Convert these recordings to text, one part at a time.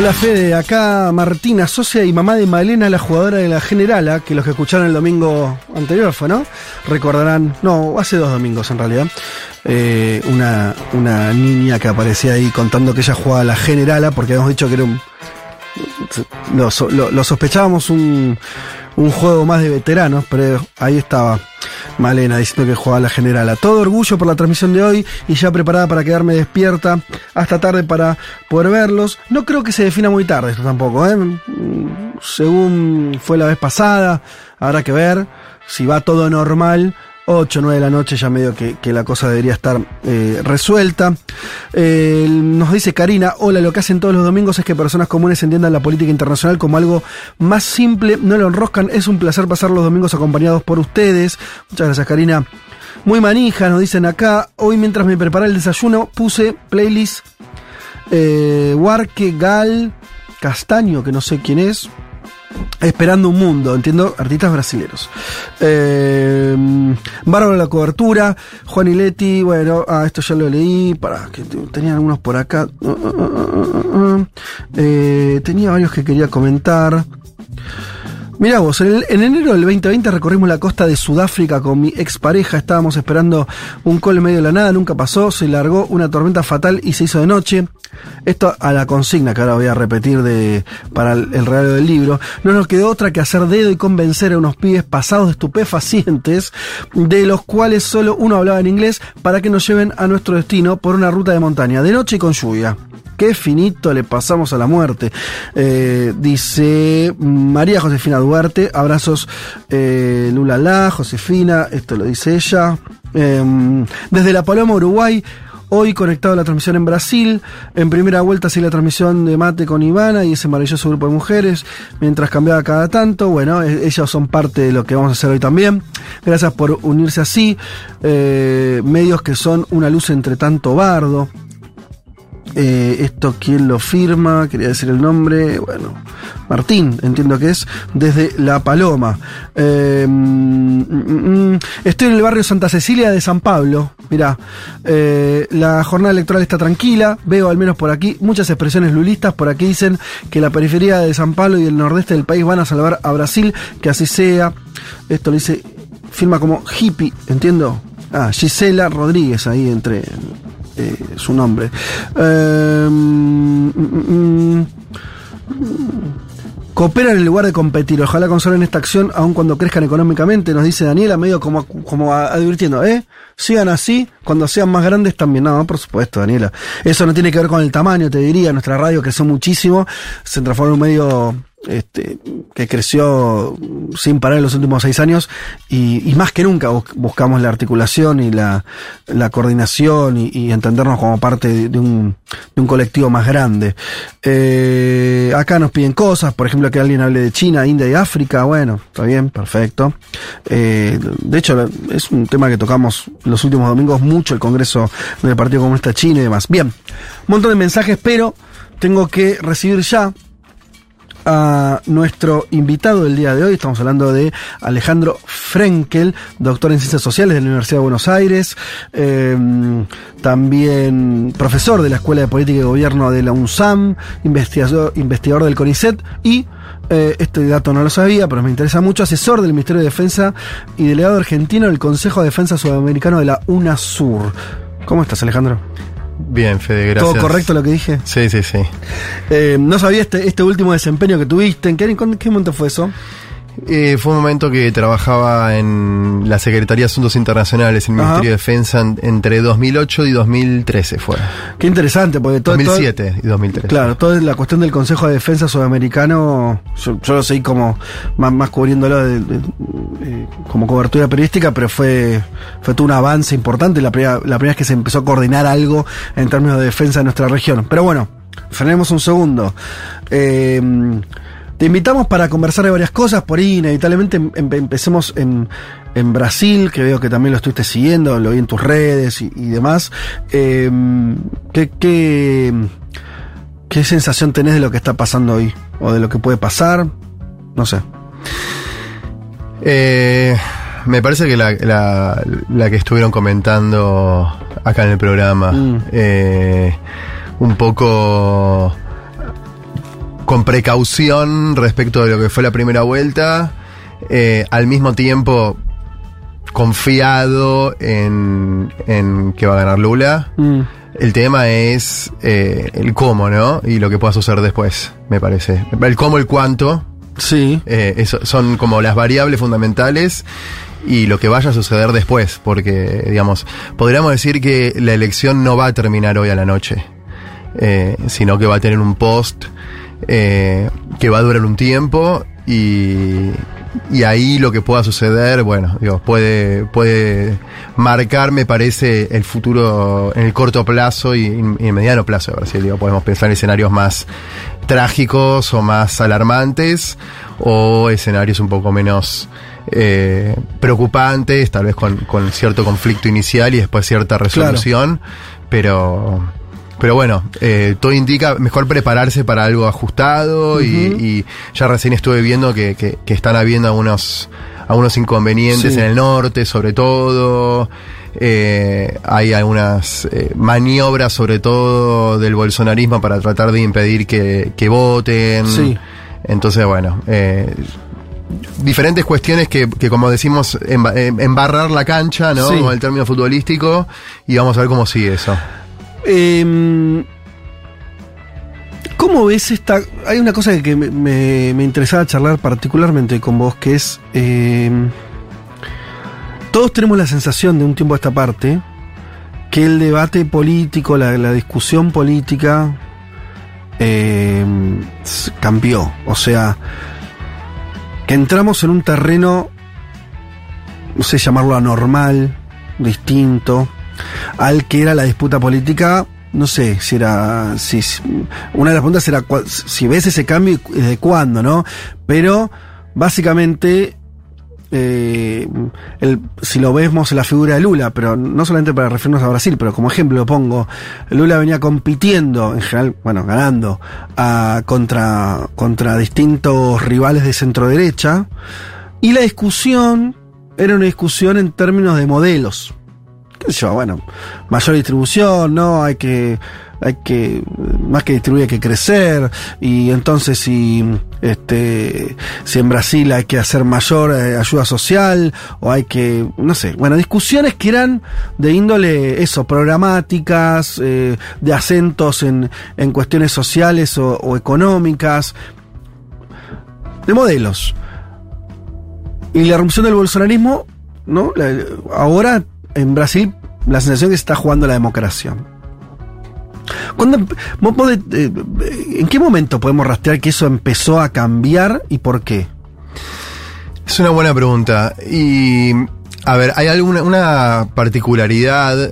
Hola Fede, acá Martina, socia y mamá de Malena, la jugadora de la Generala, que los que escucharon el domingo anterior fue, ¿no? Recordarán, no, hace dos domingos en realidad, eh, una, una niña que aparecía ahí contando que ella jugaba la Generala, porque habíamos dicho que era un... Lo, lo- lo sospechábamos un, un juego más de veteranos, pero ahí estaba Malena diciendo que jugaba la Generala. Todo orgullo por la transmisión de hoy y ya preparada para quedarme despierta hasta tarde para poder verlos. No creo que se defina muy tarde esto tampoco, ¿eh? Según fue la vez pasada, habrá que ver si va todo normal. 8, 9 de la noche ya medio que, que la cosa debería estar eh, resuelta. Nos dice Karina, hola, lo que hacen todos los domingos es que personas comunes entiendan la política internacional como algo más simple, no lo enroscan, es un placer pasar los domingos acompañados por ustedes. Muchas gracias Karina. Muy manija, nos dicen acá, hoy mientras me preparaba el desayuno puse playlist eh, Gal Castaño, que no sé quién es, Esperando un mundo, entiendo, artistas brasileños. Eh, Bárbaro la cobertura, Juan y Leti, bueno, ah, esto ya lo leí, para que te- tenían algunos por acá. Eh, tenía varios que quería comentar. Mirá vos, en, enero del 2020 recorrimos la costa de Sudáfrica con mi expareja, estábamos esperando un col en medio de la nada, nunca pasó, se largó una tormenta fatal y se hizo de noche. Esto a la consigna que ahora voy a repetir de, para el, el regalo del libro. No nos quedó otra que hacer dedo y convencer a unos pibes pasados de estupefacientes, de los cuales solo uno hablaba en inglés, para que nos lleven a nuestro destino por una ruta de montaña, de noche y con lluvia. Qué finito le pasamos a la muerte. Eh, dice María Josefina Duarte, abrazos eh, Lulala, Josefina, esto lo dice ella. Em, desde La Paloma, Uruguay, hoy conectado a la transmisión en Brasil. En primera vuelta sigue la transmisión de Mate con Ivana y ese maravilloso grupo de mujeres, mientras cambiaba cada tanto. Bueno, eh, ellos son parte de lo que vamos a hacer hoy también. Gracias por unirse así. Eh, medios que son una luz entre tanto bardo. Eh, esto, ¿quién lo firma? Quería decir el nombre. Bueno, Martín, entiendo que es, desde La Paloma. Eh, mm, mm, mm. estoy en el barrio Santa Cecilia de San Pablo. Mirá, eh, la jornada electoral está tranquila. Veo al menos por aquí muchas expresiones lulistas. Por aquí dicen que la periferia de San Pablo y el nordeste del país van a salvar a Brasil. Que así sea. Esto lo dice, firma como hippie, entiendo. Ah, Gisela Rodríguez ahí entre eh, su nombre. Eh, mm, mm, mm. Cooperan en lugar de competir. Ojalá conserven esta acción aun cuando crezcan económicamente, nos dice Daniela, medio como, como advirtiendo, ¿eh? Sigan así, cuando sean más grandes también. No, por supuesto, Daniela. Eso no tiene que ver con el tamaño, te diría. Nuestra radio creció muchísimo, se transformó en un medio este, que creció sin parar en los últimos seis años y, más que nunca bus- buscamos la articulación y la, coordinación y, entendernos como parte de un, de un colectivo más grande. Eh, acá nos piden cosas, por ejemplo, que alguien hable de China, India y África. Bueno, está bien, perfecto. Eh, de hecho, es un tema que tocamos los últimos domingos mucho, el Congreso del Partido Comunista Chino y demás. Bien, un montón de mensajes, pero tengo que recibir ya a nuestro invitado del día de hoy. Estamos hablando de Alejandro Frenkel, doctor en Ciencias Sociales de la Universidad de Buenos Aires, eh, también profesor de la Escuela de Política y Gobierno de la UNSAM, investigador, investigador del CONICET y eh, este dato no lo sabía, pero me interesa mucho, asesor del Ministerio de Defensa y delegado argentino del Consejo de Defensa Sudamericano de la UNASUR. ¿Cómo estás, Alejandro? Bien, Fede, gracias. ¿Todo correcto lo que dije? Sí, sí, sí. Eh, no sabía este, este último desempeño que tuviste. ¿En qué, en qué momento fue eso? Eh, fue un momento que trabajaba en la Secretaría de Asuntos Internacionales, en el Ajá. Ministerio de Defensa, en- entre 2008 y 2013 fue. Qué interesante, porque todo. todo- 2007 y 2013. Claro, toda la cuestión del Consejo de Defensa Sudamericano, yo, yo lo seguí como más, más cubriéndolo de- de- eh, como cobertura periodística, pero fue, fue todo un avance importante, la primera, la primera vez que se empezó a coordinar algo en términos de defensa de nuestra región. Pero bueno, frenemos un segundo. Eh, te invitamos para conversar de varias cosas, por ahí inevitablemente em- em- empecemos en, en Brasil, que veo que también lo estuviste siguiendo, lo vi en tus redes y, y demás. Eh, ¿qué, qué, ¿Qué sensación tenés de lo que está pasando hoy? ¿O de lo que puede pasar? No sé. Eh, me parece que la, la- la que estuvieron comentando acá en el programa, Mm. eh, un poco con precaución respecto de lo que fue la primera vuelta, eh, al mismo tiempo confiado en, en que va a ganar Lula. Mm, El tema es eh, el cómo, ¿no? Y lo que pueda suceder después, me parece. El cómo, el cuánto, Sí. eh, eso son como las variables fundamentales y lo que vaya a suceder después, porque, digamos, podríamos decir que la elección no va a terminar hoy a la noche, eh, sino que va a tener un post eh, que va a durar un tiempo y, y ahí lo que pueda suceder, bueno, digo, puede, puede marcar, me parece, el futuro en el corto plazo y, y en mediano plazo de Brasil. Digo, podemos pensar en escenarios más trágicos o más alarmantes o escenarios un poco menos eh, preocupantes, tal vez con, con cierto conflicto inicial y después cierta resolución, pero pero bueno, eh, todo indica mejor prepararse para algo ajustado y, y ya recién estuve viendo que, que- que están habiendo algunos, algunos inconvenientes Sí. en el norte, sobre todo. Eh, hay algunas eh, maniobras, sobre todo del bolsonarismo, para tratar de impedir que, que voten. Sí. Entonces, bueno, eh, diferentes cuestiones que, que como decimos, em- embarrar la cancha, ¿no? Sí. Con el término futbolístico, y vamos a ver cómo sigue eso. Eh, ¿Cómo ves esta.? Hay una cosa que me, me- interesaba charlar particularmente con vos, que es. eh, todos tenemos la sensación de un tiempo a esta parte que el debate político, la, discusión política, s- cambió. O sea, que entramos en un terreno, no sé llamarlo anormal, distinto, al que era la disputa política. No sé si era. Si, una de las preguntas era si ves ese cambio y desde cuándo, ¿no? Pero básicamente eh, el- si lo vemos en la figura de Lula, pero no solamente para referirnos a Brasil, pero como ejemplo lo pongo, Lula venía compitiendo, en general, bueno, ganando, a- contra, contra distintos rivales de centro derecha, y la discusión era una discusión en términos de modelos. Bueno, mayor distribución, ¿no? Hay que, hay que, más que distribuir hay que crecer, y entonces si, este, si en Brasil hay que hacer mayor eh, ayuda social, o hay que, no sé, bueno, discusiones que eran de índole, eso, programáticas, eh, de acentos en, en cuestiones sociales o, económicas, de modelos. Y la erupción del bolsonarismo, ¿no? Ahora en Brasil la sensación que se está jugando la democracia. ¿Cuándo empe- vos podés, eh, ¿En qué momento podemos rastrear que eso empezó a cambiar y por qué? Es una buena pregunta. Y, a ver, hay alguna una particularidad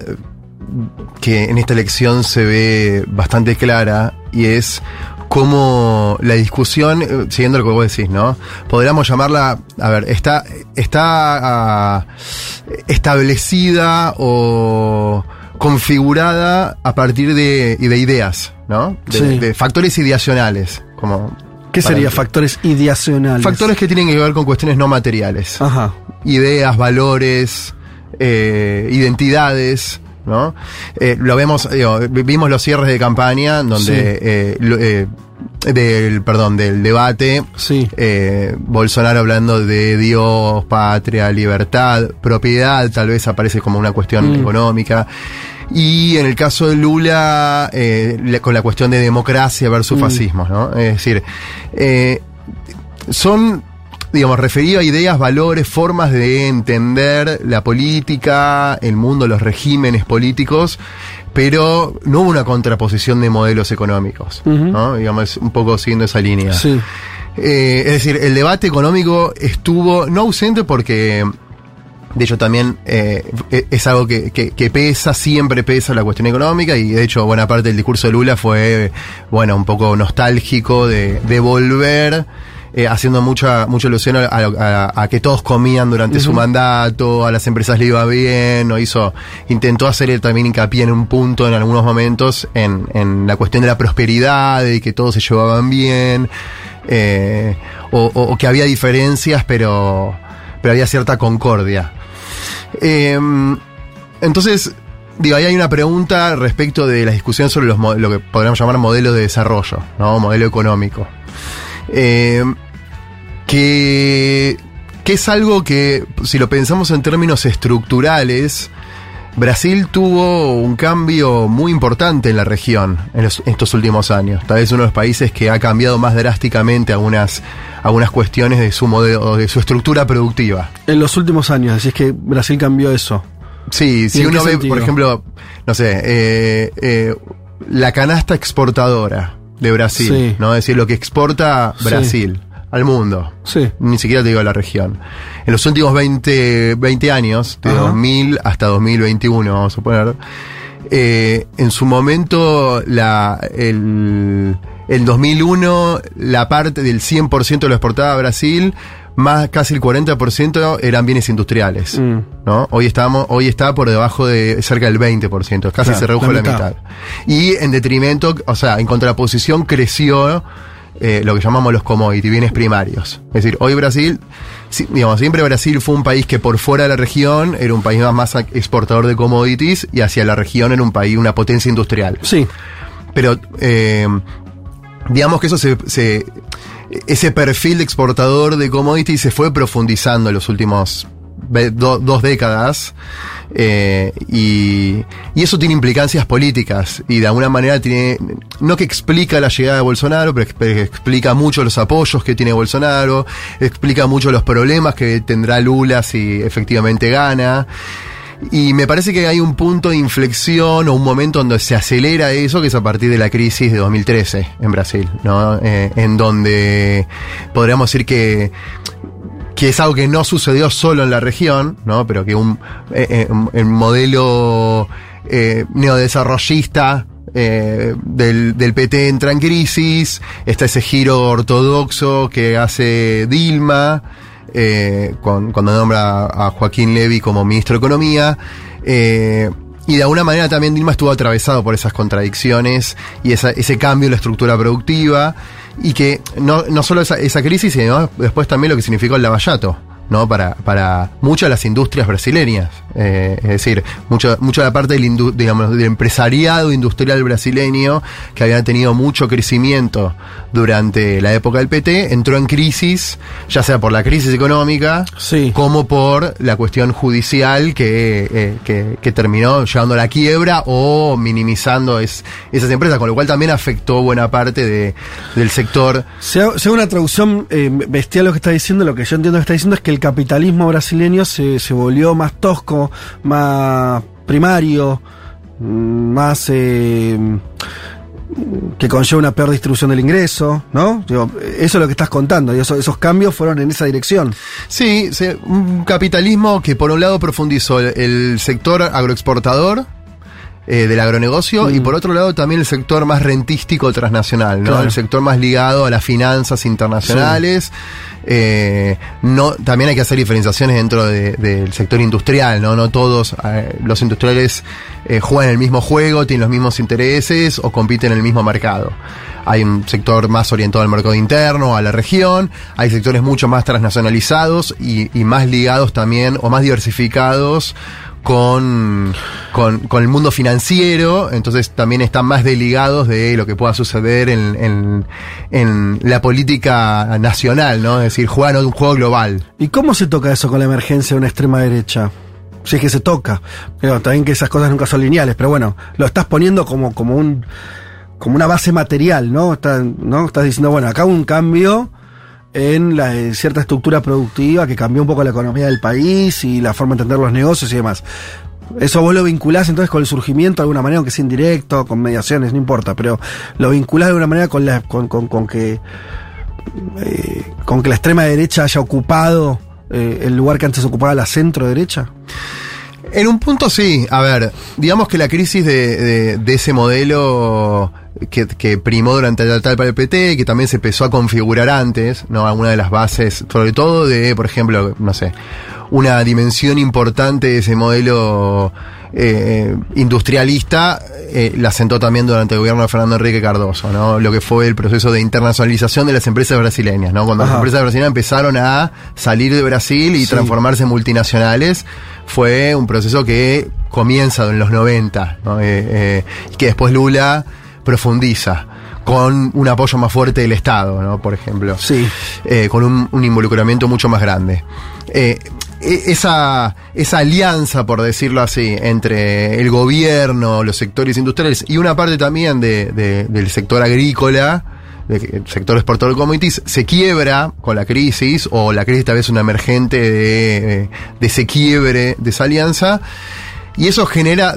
que en esta elección se ve bastante clara y es cómo la discusión, eh, siguiendo lo que vos decís, ¿no? Podríamos llamarla, a ver, está, está ah, establecida o configurada a partir de, de ideas, ¿no? De, Sí. de factores ideacionales, como... ¿Qué para- sería factores ideacionales? Factores que tienen que ver con cuestiones no materiales. Ajá. Ideas, valores, eh, identidades, ¿no? Eh, lo vemos, digo, vimos los cierres de campaña donde, Sí. eh, lo- eh, del, perdón, del debate, Sí. eh, Bolsonaro hablando de Dios, patria, libertad, propiedad, tal vez aparece como una cuestión Mm. económica. Y en el caso de Lula, eh, la- con la cuestión de democracia versus Mm. fascismo, ¿no? Es decir, eh, son digamos, refería a ideas, valores, formas de entender la política, el mundo, los regímenes políticos, pero no hubo una contraposición de modelos económicos, ¿no? Digamos, un poco siguiendo esa línea. Sí. Eh, es decir, el debate económico estuvo no ausente porque, de hecho, también eh, es algo que, que- que pesa, siempre pesa la cuestión económica y de hecho buena parte del discurso de Lula fue, bueno, un poco nostálgico de, de volver. Eh, haciendo mucha mucha alusión a, a- a que todos comían durante su mandato, a las empresas le iba bien, no hizo, intentó hacer también hincapié en un punto en algunos momentos en, en la cuestión de la prosperidad y que todos se llevaban bien eh, o, o- o que había diferencias, pero, pero había cierta concordia. Eh, entonces, digo, ahí hay una pregunta respecto de la discusión sobre los, lo que podríamos llamar modelo de desarrollo, ¿no? Modelo económico. Eh, que, que es algo que, si lo pensamos en términos estructurales, Brasil tuvo un cambio muy importante en la región en, los- en estos últimos años. Tal vez uno de los países que ha cambiado más drásticamente algunas, algunas cuestiones de su modelo, de su estructura productiva. En los últimos años, así es que Brasil cambió eso. Sí, si uno ve, sentido? por ejemplo, no sé, eh, eh, la canasta exportadora de Brasil, Sí. ¿no? Es decir, lo que exporta Sí. Al mundo. Sí. Ni siquiera te digo la región. En los últimos 20, 20 años, de Ajá. 2000 hasta 2021, vamos a poner, eh, en su momento, la, el, el 2001, la parte del 100% de lo exportado a Brasil, más casi el 40% eran bienes industriales. Mm. ¿no? Hoy estamos, hoy está por debajo de cerca del 20%, casi Claro, se redujo la la mitad. mitad. Y en detrimento, o sea, en contraposición creció eh, lo que llamamos los commodities, bienes primarios. Es decir, hoy Brasil, si- digamos, siempre Brasil fue un país que por fuera de la región era un país más, más exportador de commodities y hacia la región era un país, una potencia industrial. Sí. Pero eh, digamos que eso se, se- ese perfil de exportador de commodities se fue profundizando en los últimos do- dos décadas eh, y, y eso tiene implicancias políticas y de alguna manera tiene no que explica la llegada de Bolsonaro pero, ex- pero explica mucho los apoyos que tiene Bolsonaro explica mucho los problemas que tendrá Lula si efectivamente gana y me parece que hay un punto de inflexión o un momento donde se acelera eso, que es a partir de la crisis de 2013 en Brasil, ¿no? Eh, en donde podríamos decir que que es algo que no sucedió solo en la región, ¿no? Pero que un eh, eh, modelo eh, neodesarrollista eh, del, del PT entra en crisis, está ese giro ortodoxo que hace Dilma, eh, con- cuando nombra a Joaquín Levy como ministro de Economía. eh, y de alguna manera también Dilma estuvo atravesado por esas contradicciones y ese cambio en la estructura productiva. Y que no, no solo esa, esa crisis, sino después también lo que significó el lavallato. ¿No? Para, para muchas de las industrias brasileñas. Eh, es decir, mucho, mucha de la parte del, indu- digamos, del empresariado industrial brasileño, que había tenido mucho crecimiento durante la época del PT, entró en crisis, ya sea por la crisis económica, Sí. como por la cuestión judicial que, eh, que, que terminó llevando a la quiebra o minimizando es- esas empresas, con lo cual también afectó buena parte de, del sector. Sea, sea una traducción eh, bestial lo que está diciendo, lo que yo entiendo que está diciendo es que el capitalismo brasileño se, se volvió más tosco, más primario, mm, más eh, que conlleva una peor distribución del ingreso, ¿no? Eso es lo que estás contando, y eso- esos cambios fueron en esa dirección. Sí, se- un capitalismo que por un lado profundizó el, el sector agroexportador eh, del agronegocio y por otro lado también el sector más rentístico transnacional, ¿no? Claro. El sector más ligado a las finanzas internacionales. Eh, no, también hay que hacer diferenciaciones dentro de- del sector industrial, ¿no? No todos eh, los industriales eh, juegan el mismo juego, tienen los mismos intereses o compiten en el mismo mercado. Hay un sector más orientado al mercado interno, a la región, hay sectores mucho más transnacionalizados y, y más ligados también o más diversificados con, con, con el mundo financiero, entonces también están más desligados de lo que pueda suceder en, en, en la política nacional, ¿no? Es decir, juegan un juego global. ¿Y cómo se toca eso con la emergencia de una extrema derecha? Si es que se toca. Pero también que esas cosas nunca son lineales, pero bueno, lo estás poniendo como, como un como una base material, ¿no? Está- ¿no? Estás diciendo, bueno, acá un cambio en la, eh, cierta estructura productiva que cambió un poco la economía del país y la forma de entender los negocios y demás. Eso vos lo vinculás entonces con el surgimiento de alguna manera, aunque sea indirecto, con mediaciones, no importa, pero lo vinculás de alguna manera con, la, con, con, con que eh, con que la extrema derecha haya ocupado eh, el lugar que antes ocupaba la centro derecha. En un punto sí. A ver, digamos que la crisis de, de- de ese modelo que, que primó durante la etapa del PT y que también se empezó a configurar antes, ¿no? Alguna de las bases, sobre todo de, por ejemplo, no sé, una dimensión importante de ese modelo eh, industrialista eh, la sentó también durante el gobierno de Fernando Enrique Cardoso, ¿no? Lo que fue el proceso de internacionalización de las empresas brasileñas, ¿no? Cuando Ajá. las empresas brasileñas empezaron a salir de Brasil y Sí. transformarse en multinacionales, fue un proceso que comienza en los 90, ¿no? Eh, que después Lula profundiza con un apoyo más fuerte del Estado, ¿no? Por ejemplo Sí. eh, con un, un involucramiento mucho más grande. Eh, esa, esa alianza, por decirlo así, entre el gobierno, los sectores industriales y una parte también de- de- del sector agrícola, del sector exportador de commodities, se quiebra con la crisis, o la crisis tal vez una emergente de, de ese quiebre, de esa alianza. Y eso genera,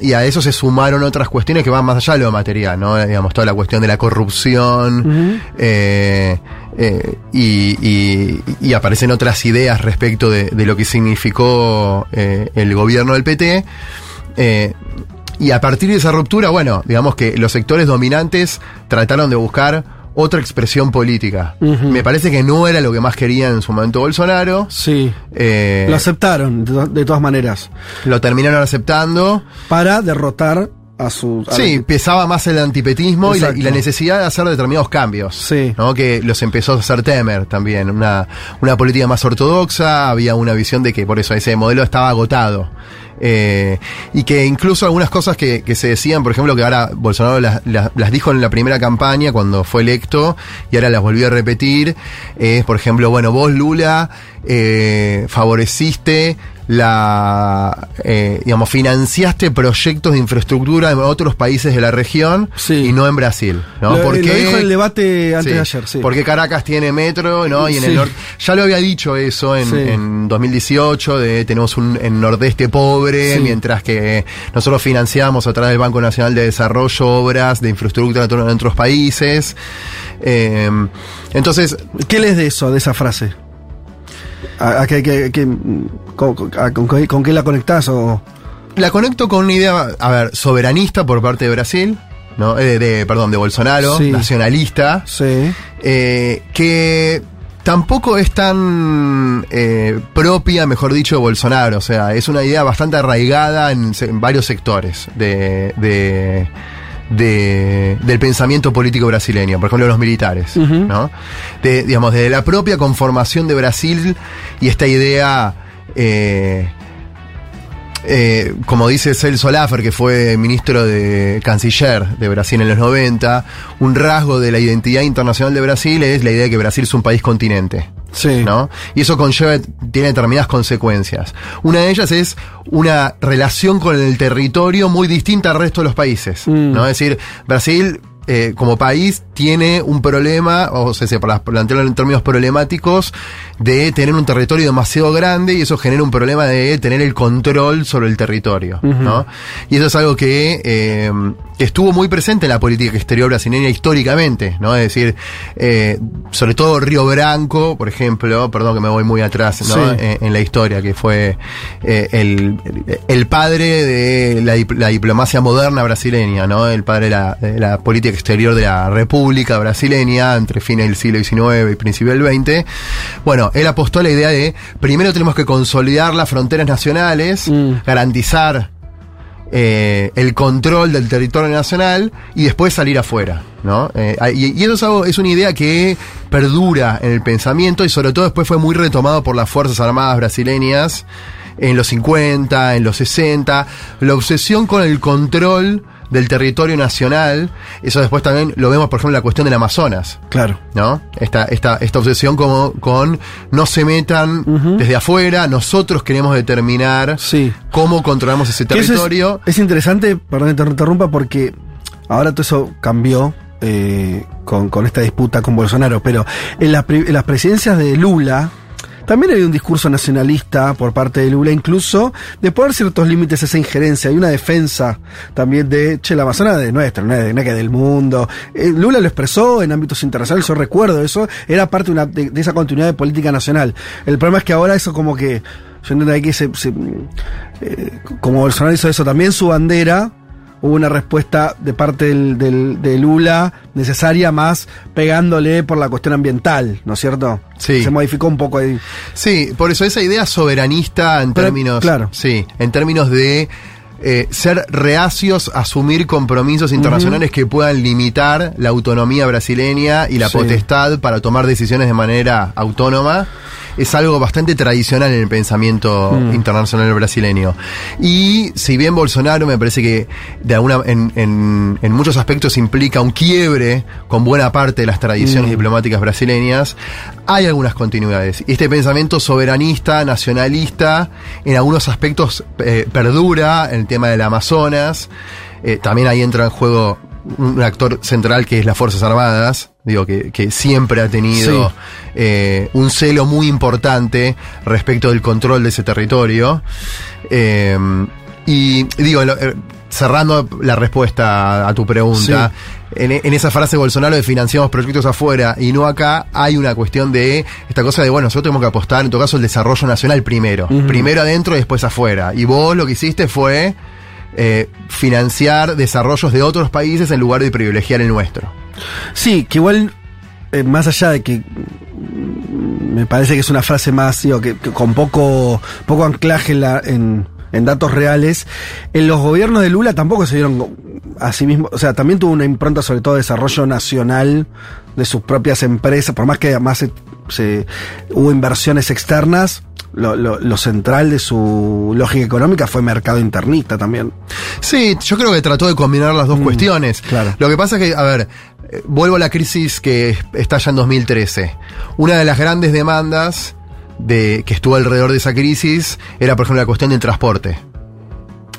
y a eso se sumaron otras cuestiones que van más allá de lo material, ¿no? Digamos, toda la cuestión de la corrupción, eh, eh, y, y- y aparecen otras ideas respecto de, de lo que significó eh, el gobierno del PT. y a partir de esa ruptura, bueno, digamos que los sectores dominantes trataron de buscar otra expresión política. Me parece que no era lo que más quería en su momento Bolsonaro. Sí. Eh, Lo aceptaron, de, to- de todas maneras, lo terminaron aceptando. para derrotar a su... a Sí, la- pesaba más el antipetismo y la, y la necesidad de hacer determinados cambios. Sí. ¿no? Que los empezó a hacer Temer también. Una, una política más ortodoxa, había una visión de que por eso ese modelo estaba agotado. Eh, y que incluso algunas cosas que, que se decían, por ejemplo, que ahora Bolsonaro las, las- las dijo en la primera campaña cuando fue electo y ahora las volvió a repetir, es, por ejemplo, bueno, vos Lula eh, favoreciste la, eh, digamos, financiaste proyectos de infraestructura en otros países de la región Sí. y no en Brasil, ¿no? Lo, Porque- lo dijo en el debate antes Sí, de ayer, sí. Porque Caracas tiene metro, ¿no? Y en el norte. Ya lo había dicho eso en, Sí. en 2018, de tenemos un en nordeste pobre, mientras que nosotros financiamos a través del Banco Nacional de Desarrollo obras de infraestructura en otro- en otros países. Eh, entonces, ¿Qué lees de eso, de esa frase? ¿A, a qué- qué- qué- con, con- qué- con qué la conectás? O... la conecto con una idea, a ver, soberanista por parte de Brasil, ¿no? Eh, de, perdón, de Bolsonaro, Sí. nacionalista. Sí. eh, que tampoco es tan eh, propia, mejor dicho, de Bolsonaro. O sea, es una idea bastante arraigada en, varios sectores de, de- de- del pensamiento político brasileño, por ejemplo, los militares. Ujú. ¿no? De, digamos, de la propia conformación de Brasil y esta idea. Eh, eh, como dice Celso Laffer, que fue ministro de canciller de Brasil en los 90, un rasgo de la identidad internacional de Brasil es la idea de que Brasil es un país continente. Sí. ¿no? Y eso conlleva, tiene determinadas consecuencias. Una de ellas es una relación con el territorio muy distinta al resto de los países, Mm. ¿no? Es decir, Brasil eh, como país tiene un problema, o sea, se para plantearlo en términos problemáticos, de tener un territorio demasiado grande y eso genera un problema de tener el control sobre el territorio, ¿no? Y eso es algo que, eh, que estuvo muy presente en la política exterior brasileña históricamente, ¿no? Es decir, eh, sobre todo Río Branco, por ejemplo, perdón que me voy muy atrás, ¿no? Sí. Eh, en la historia, que fue eh, el, el padre de la, dip- la diplomacia moderna brasileña, ¿no? El padre de la, de la política exterior de la República brasileña entre fines del siglo XIX y principio del XX. Bueno, él apostó a la idea de primero tenemos que consolidar las fronteras nacionales, Mm. garantizar eh, el control del territorio nacional y después salir afuera, ¿no? Eh, y, y eso es, algo- es una idea que perdura en el pensamiento y sobre todo después fue muy retomado por las Fuerzas Armadas brasileñas en los 50, en los 60, la obsesión con el control del territorio nacional, eso después también lo vemos, por ejemplo, en la cuestión del Amazonas. Claro. ¿no? Esta, esta, esta obsesión como con no se metan desde afuera, nosotros queremos determinar Sí. cómo controlamos ese territorio. Es, es interesante, perdón que te interrumpa, porque ahora todo eso cambió eh, con, con esta disputa con Bolsonaro, pero en, pri- en las presidencias de Lula también hay un discurso nacionalista por parte de Lula, incluso de poner ciertos límites a esa injerencia. Hay una defensa también de, che, la de nuestra, no es de, del mundo. Eh, Lula lo expresó en ámbitos internacionales, yo recuerdo eso, era parte de, una- de- de esa continuidad de política nacional. El problema es que ahora eso como que, yo entiendo que se, se- eh, como Bolsonaro hizo eso también su bandera, hubo una respuesta de parte del, del- de Lula necesaria más pegándole por la cuestión ambiental, ¿no es cierto? Sí. Se modificó un poco ahí. Sí, por eso esa idea soberanista en Pero, términos. claro. Sí, en términos de eh, ser reacios a asumir compromisos internacionales que puedan limitar la autonomía brasileña y la Sí. potestad para tomar decisiones de manera autónoma. Es algo bastante tradicional en el pensamiento Mm. internacional brasileño. Y si bien Bolsonaro me parece que de alguna, en, en- en muchos aspectos implica un quiebre con buena parte de las tradiciones Mm. diplomáticas brasileñas, hay algunas continuidades. Y este pensamiento soberanista, nacionalista, en algunos aspectos eh, perdura, en el tema del Amazonas. Eh, también ahí entra en juego un actor central que es las Fuerzas Armadas, digo, que, que siempre ha tenido Sí. eh, un celo muy importante respecto del control de ese territorio. Eh, y digo, eh, cerrando la respuesta a tu pregunta, en, en esa frase Bolsonaro de financiamos proyectos afuera y no acá, hay una cuestión de esta cosa de, bueno, nosotros tenemos que apostar, en todo caso, el desarrollo nacional primero. Primero adentro y después afuera. Y vos lo que hiciste fue eh, financiar desarrollos de otros países en lugar de privilegiar el nuestro. Sí, que igual, eh, más allá de que mm, me parece que es una frase más, digo, que, que con poco, poco anclaje en, la- en, en datos reales, en los gobiernos de Lula tampoco se dieron a sí mismo, o sea, también tuvo una impronta sobre todo de desarrollo nacional de sus propias empresas, por más que además se, se- hubo inversiones externas, lo, lo- lo central de su lógica económica fue mercado internista también. Sí, yo creo que trató de combinar las dos cuestiones. claro. Lo que pasa es que, a ver, eh, vuelvo a la crisis que estalla en 2013. Una de las grandes demandas de, que estuvo alrededor de esa crisis era, por ejemplo, la cuestión del transporte.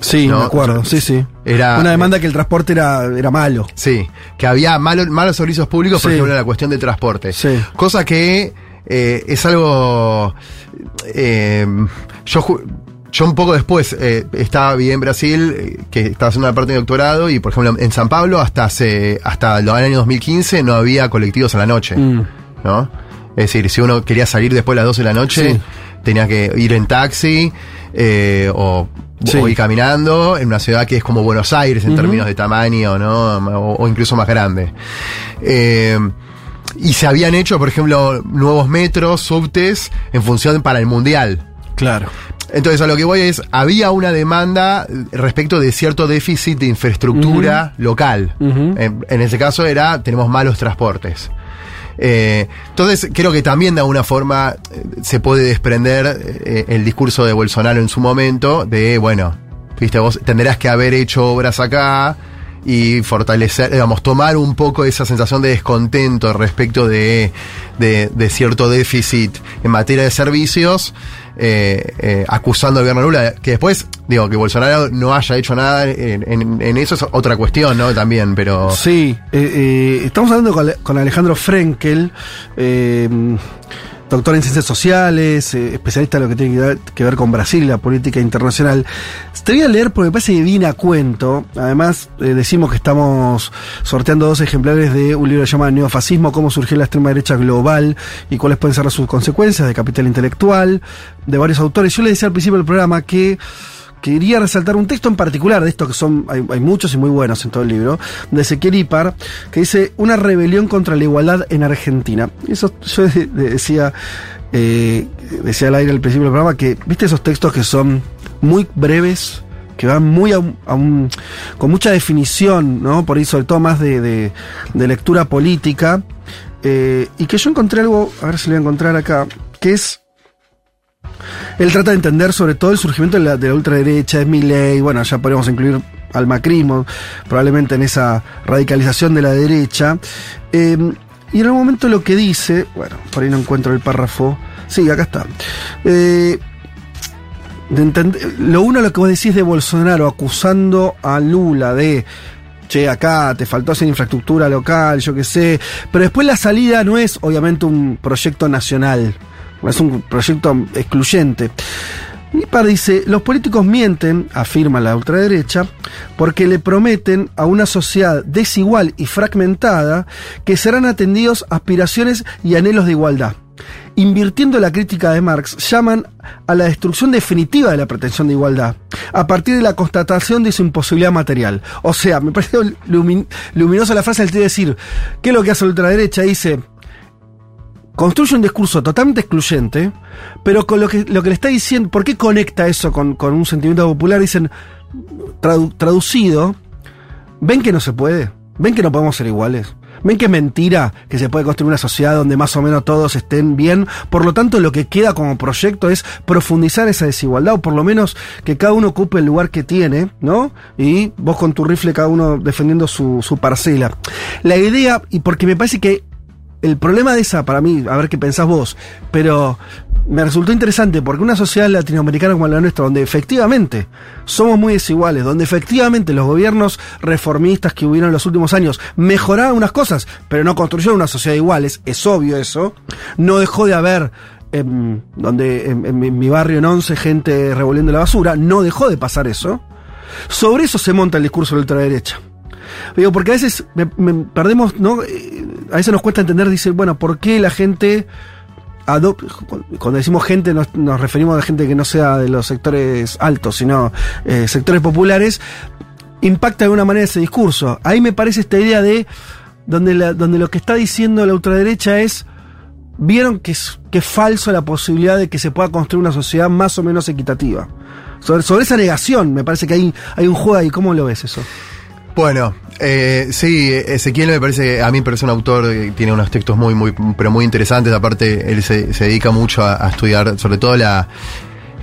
Sí, No, me acuerdo, sí, sí. Era- una demanda que el transporte era, era malo. Sí, que había malos, malos servicios públicos, por Sí. ejemplo, en la cuestión de transporte. Sí. Cosa que eh, es algo. eh, yo, yo un poco después eh, estaba bien en Brasil, eh, que estaba haciendo una parte de doctorado, y por ejemplo en San Pablo hasta hace, hasta el año 2015 no había colectivos a la noche. Mm. ¿no? Es decir, si uno quería salir después de las 12 de la noche, Sí. tenía que ir en taxi eh, o, Sí. o ir caminando en una ciudad que es como Buenos Aires en términos de tamaño, ¿no? O, o incluso más grande. Eh, y se habían hecho, por ejemplo, nuevos metros, subtes, en función para el mundial. Claro. Entonces, a lo que voy es, había una demanda respecto de cierto déficit de infraestructura local. Ujú. en, en ese caso era, tenemos malos transportes. Eh, entonces, creo que también de alguna forma eh, se puede desprender eh, el discurso de Bolsonaro en su momento de, bueno, viste, vos tendrás que haber hecho obras acá y fortalecer, digamos, tomar un poco esa sensación de descontento respecto de, de, cierto déficit en materia de servicios, eh, eh, acusando al gobierno Lula, que después, digo, que Bolsonaro no haya hecho nada en, eso es otra cuestión, ¿no? También, pero... Sí, eh, estamos hablando con Alejandro Frenkel, eh, doctor en ciencias sociales, eh, especialista en lo que tiene que ver, con Brasil y la política internacional. Te voy a leer porque me parece que viene a cuento. Además, eh, decimos que estamos sorteando dos ejemplares de un libro que se llama Neofascismo, cómo surgió la extrema derecha global y cuáles pueden ser sus consecuencias de capital intelectual, de varios autores. Yo le decía al principio del programa que quería resaltar un texto en particular de esto que son, hay, muchos y muy buenos en todo el libro, de Ezequiel Ipar, que dice una rebelión contra la igualdad en Argentina. Eso yo de- de- decía, eh, decía al aire al principio del programa que, viste esos textos que son muy breves, que van muy a un- a un- con mucha definición, ¿no? Por ahí sobre todo más de, de- de lectura política. eh, y que yo encontré algo, a ver si lo voy a encontrar acá, que es él trata de entender sobre todo el surgimiento de la, de la ultraderecha, es Milley, bueno, ya podríamos incluir al macrismo, probablemente en esa radicalización de la derecha. Eh, y en algún momento lo que dice, bueno, por ahí no encuentro el párrafo, sí, acá está. Eh, de lo uno lo que vos decís de Bolsonaro acusando a Lula de che, acá te faltó hacer infraestructura local, yo qué sé. Pero después la salida no es obviamente un proyecto nacional, es un proyecto excluyente. Lipar dice, los políticos mienten, afirma la ultraderecha, porque le prometen a una sociedad desigual y fragmentada que serán atendidos aspiraciones y anhelos de igualdad. Invirtiendo la crítica de Marx, llaman a la destrucción definitiva de la pretensión de igualdad, a partir de la constatación de su imposibilidad material. O sea, me parece lumin- luminosa la frase tío decir, ¿qué es lo que hace la ultraderecha? Dice, construye un discurso totalmente excluyente, pero con lo que, lo que le está diciendo, ¿por qué conecta eso con, con un sentimiento popular? Dicen, tradu- traducido, ven que no se puede, ven que no podemos ser iguales. Ven que es mentira que se puede construir una sociedad donde más o menos todos estén bien. Por lo tanto, lo que queda como proyecto es profundizar esa desigualdad, o por lo menos que cada uno ocupe el lugar que tiene, ¿no? Y vos con tu rifle, cada uno defendiendo su, su parcela. La idea, y porque me parece que el problema de esa, para mí, a ver qué pensás vos, pero me resultó interesante porque una sociedad latinoamericana como la nuestra, donde efectivamente somos muy desiguales, donde efectivamente los gobiernos reformistas que hubieron en los últimos años mejoraron unas cosas, pero no construyeron una sociedad iguales, es obvio eso, no dejó de haber em, donde en, mi- en mi barrio en Once gente revolviendo la basura, no dejó de pasar eso. Sobre eso se monta el discurso de la ultraderecha. Digo, porque a veces me- perdemos, ¿no? A veces nos cuesta entender, dice, bueno, ¿por qué la gente Cuando decimos gente, nos, referimos a gente que no sea de los sectores altos, sino eh, sectores populares, impacta de alguna manera ese discurso. Ahí me parece esta idea de donde, donde lo que está diciendo la ultraderecha es. Vieron que es, que es falso la posibilidad de que se pueda construir una sociedad más o menos equitativa. Sobre, sobre esa negación, me parece que hay, hay un juego ahí. ¿Cómo lo ves eso? Bueno, eh, sí, Ezequiel me parece que a mí me parece un autor que tiene unos textos muy, muy, pero muy interesantes. Aparte, él se, se dedica mucho a, a estudiar, sobre todo la,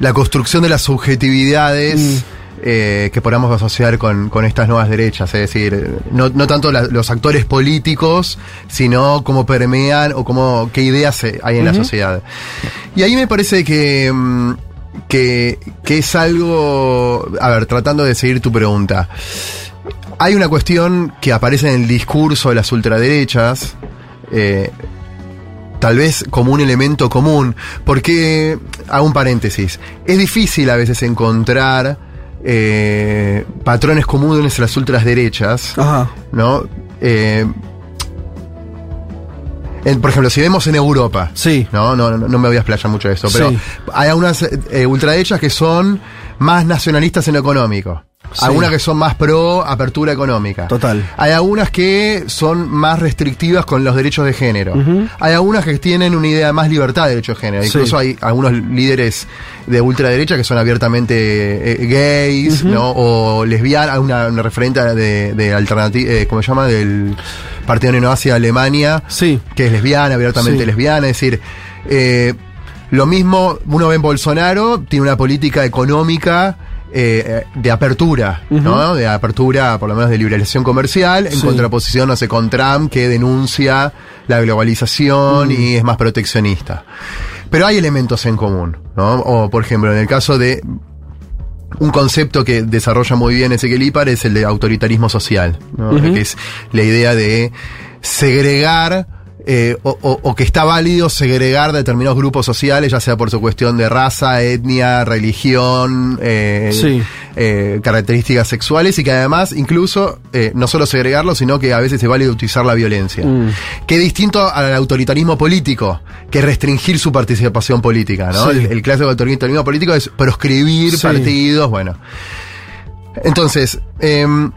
la construcción de las subjetividades. eh, que podamos asociar con, con estas nuevas derechas, es decir, no, no tanto la- los actores políticos, sino cómo permean o cómo, qué ideas hay en la sociedad. Y ahí me parece que, mm, que, que es algo, a ver, tratando de seguir tu pregunta, hay una cuestión que aparece en el discurso de las ultraderechas, eh, tal vez como un elemento común, porque, hago un paréntesis, es difícil a veces encontrar eh, patrones comunes en las ultraderechas, Ajá. ¿no? Eh, en- por ejemplo, si vemos en Europa, Sí. no, no, no, no me voy a explayar mucho de esto, pero Sí. hay algunas eh, ultraderechas que son más nacionalistas en lo económico. Sí. Algunas que son más pro apertura económica. Total. Hay algunas que son más restrictivas con los derechos de género. Hay algunas que tienen una idea más libertad de derechos de género. Sí. Incluso hay algunos líderes de ultraderecha que son abiertamente eh, gays, ¿no? O lesbianas. Hay una, una referente de, de alternativa, eh, ¿cómo se llama? Del Partido Neonazi de Alemania Sí. que es lesbiana, abiertamente Sí. lesbiana, es decir, eh, lo mismo uno ve en Bolsonaro, tiene una política económica eh, de apertura, ¿no? De apertura, por lo menos de liberalización comercial, en Sí. contraposición, no sé, con Trump, que denuncia la globalización y es más proteccionista. Pero hay elementos en común, ¿no? O, por ejemplo, en el caso de un concepto que desarrolla muy bien Ezequiel Ipar es el de autoritarismo social, ¿no? que es la idea de segregar eh, o, o- o que está válido segregar determinados grupos sociales, ya sea por su cuestión de raza, etnia, religión, eh, Sí. eh, características sexuales y que además incluso eh, no solo segregarlo, sino que a veces se vale utilizar la violencia. Mm. Que distinto al autoritarismo político, que es restringir su participación política, ¿no? Sí. El, el clásico autoritarismo político es proscribir Sí. partidos, bueno. Entonces, em,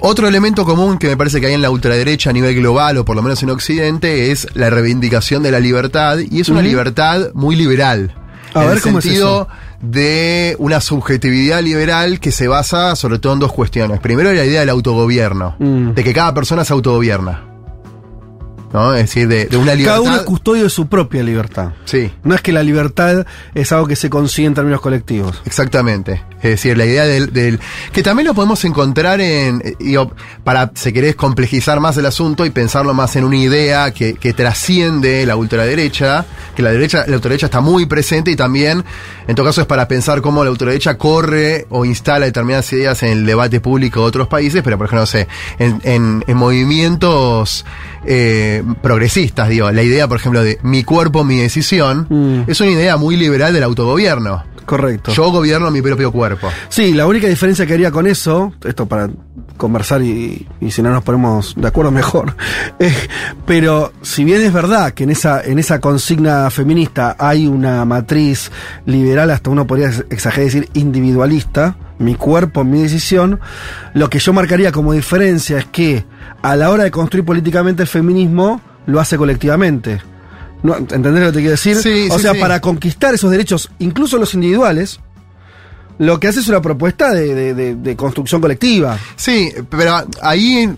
otro elemento común que me parece que hay en la ultraderecha a nivel global, o por lo menos en Occidente, es la reivindicación de la libertad, y es una libertad muy liberal. A en ver, el ¿cómo es sentido de una subjetividad liberal que se basa sobre todo en dos cuestiones. Primero, la idea del autogobierno, Mm. de que cada persona se autogobierna. ¿No? Es decir, de, de una libertad. Cada uno es custodio de su propia libertad. Sí. No es que la libertad es algo que se consigue en términos colectivos. Exactamente. Es decir, la idea del, del- que también lo podemos encontrar en, eh, digo, para, si querés, complejizar más el asunto y pensarlo más en una idea que, que trasciende la ultraderecha, que la derecha, la ultraderecha está muy presente y también, en todo caso, es para pensar cómo la ultraderecha corre o instala determinadas ideas en el debate público de otros países, pero por ejemplo, no sé, en, en- en movimientos eh, progresistas, digo, la idea, por ejemplo, de mi cuerpo, mi decisión, Mm. es una idea muy liberal del autogobierno. Correcto. Yo gobierno mi propio cuerpo. Sí, la única diferencia que haría con eso, esto para conversar y, y si no nos ponemos de acuerdo mejor, eh, pero si bien es verdad que en esa, en esa consigna feminista hay una matriz liberal, hasta uno podría exagerar y decir individualista, mi cuerpo, mi decisión, lo que yo marcaría como diferencia es que a la hora de construir políticamente el feminismo, lo hace colectivamente. ¿No? ¿Entendés lo que te quiero decir? Sí, o sí, sea, sí. para conquistar esos derechos, incluso los individuales, lo que hace es una propuesta de, de- de- de construcción colectiva. Sí, pero ahí,